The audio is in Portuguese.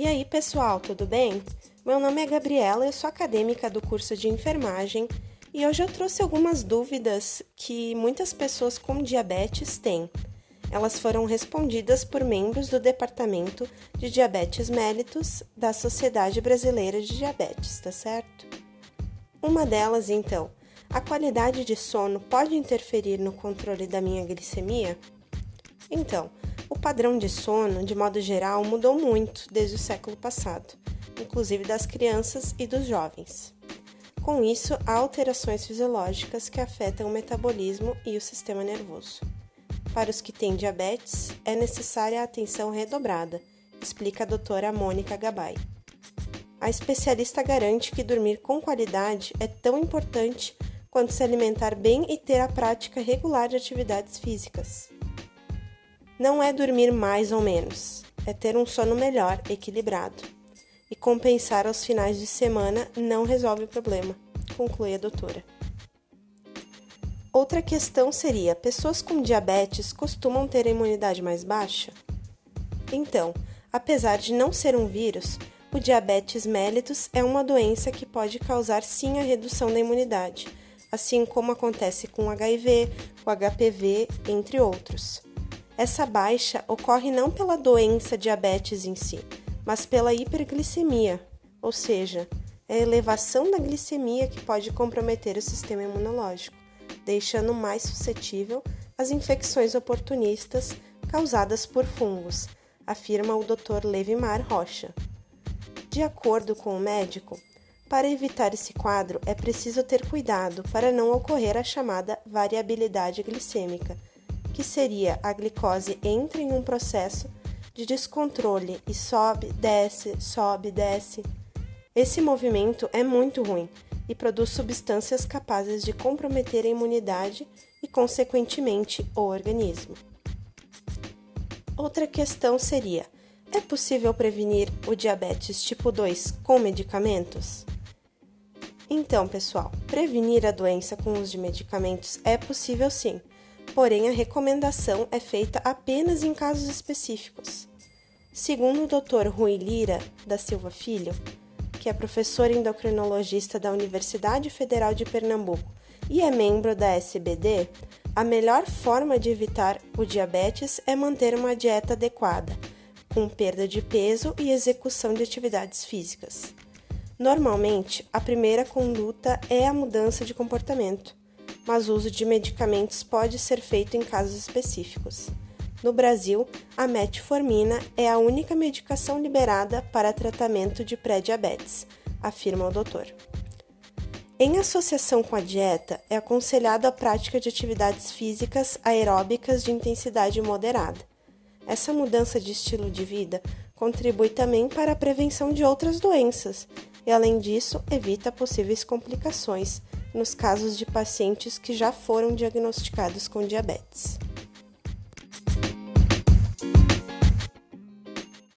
E aí, pessoal, tudo bem? Meu nome é Gabriela, eu sou acadêmica do curso de enfermagem e hoje eu trouxe algumas dúvidas que muitas pessoas com diabetes têm. Elas foram respondidas por membros do Departamento de Diabetes Mellitus da Sociedade Brasileira de Diabetes, tá certo? Uma delas, então, a qualidade de sono pode interferir no controle da minha glicemia? Então, o padrão de sono, de modo geral, mudou muito desde o século passado, inclusive das crianças e dos jovens. Com isso, há alterações fisiológicas que afetam o metabolismo e o sistema nervoso. Para os que têm diabetes, é necessária a atenção redobrada, explica a doutora Mônica Gabay. A especialista garante que dormir com qualidade é tão importante quanto se alimentar bem e ter a prática regular de atividades físicas. Não é dormir mais ou menos, é ter um sono melhor, equilibrado. E compensar aos finais de semana não resolve o problema, conclui a doutora. Outra questão seria: pessoas com diabetes costumam ter a imunidade mais baixa? Então, apesar de não ser um vírus, o diabetes mellitus é uma doença que pode causar sim a redução da imunidade, assim como acontece com o HIV, o HPV, entre outros. Essa baixa ocorre não pela doença diabetes em si, mas pela hiperglicemia, ou seja, é a elevação da glicemia que pode comprometer o sistema imunológico, deixando mais suscetível às infecções oportunistas causadas por fungos, afirma o Dr. Levimar Rocha. De acordo com o médico, para evitar esse quadro é preciso ter cuidado para não ocorrer a chamada variabilidade glicêmica que seria a glicose entra em um processo de descontrole e sobe, desce, sobe, desce. Esse movimento é muito ruim e produz substâncias capazes de comprometer a imunidade e, consequentemente, o organismo. Outra questão seria: é possível prevenir o diabetes tipo 2 com medicamentos? Então, pessoal, prevenir a doença com uso de medicamentos é possível sim porém a recomendação é feita apenas em casos específicos. Segundo o Dr. Rui Lira da Silva Filho, que é professor endocrinologista da Universidade Federal de Pernambuco e é membro da SBD, a melhor forma de evitar o diabetes é manter uma dieta adequada, com perda de peso e execução de atividades físicas. Normalmente, a primeira conduta é a mudança de comportamento, mas o uso de medicamentos pode ser feito em casos específicos. No Brasil, a metformina é a única medicação liberada para tratamento de pré-diabetes, afirma o doutor. Em associação com a dieta, é aconselhado a prática de atividades físicas aeróbicas de intensidade moderada. Essa mudança de estilo de vida contribui também para a prevenção de outras doenças e, além disso, evita possíveis complicações nos casos de pacientes que já foram diagnosticados com diabetes.